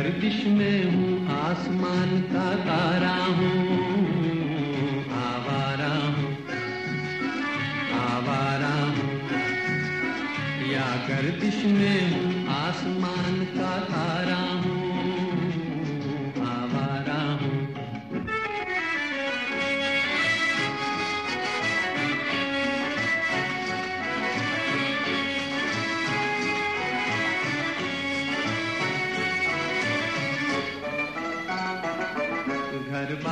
गर्दिश में हूँ, आसमान का तारा हूँ, आवारा हूँ आवारा हूँ। या गर्दिश में हूँ, आसमान का तारा हूँ।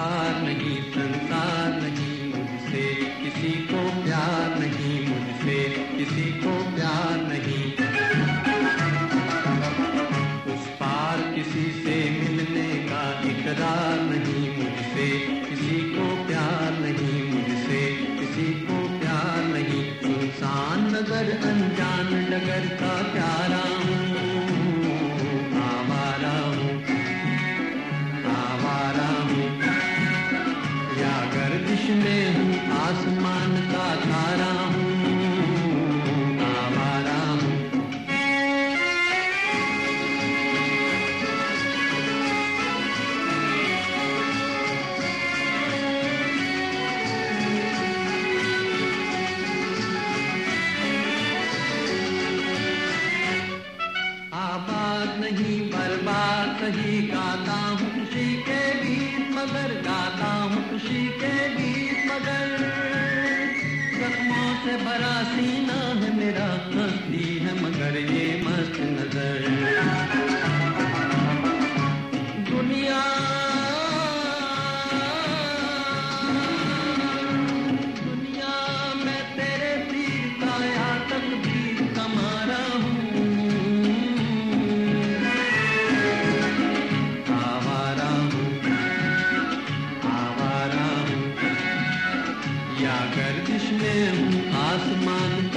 बार नहीं, संसार नहीं, मुझसे किसी को प्यार नहीं, मुझसे किसी को प्यार नहीं। उस पार किसी से मिलने का इकरार नहीं, मुझसे किसी को प्यार नहीं, मुझसे किसी को प्यार नहीं। इंसान नगर अनजान नगर का प्यारा नहीं गाता हूँ खुशी के गीत मगर गाता हूँ खुशी के गीत मगर। जख्मों से भरा सीना है मेरा हंसती है मगर ये जाकर कृष्ण आसमान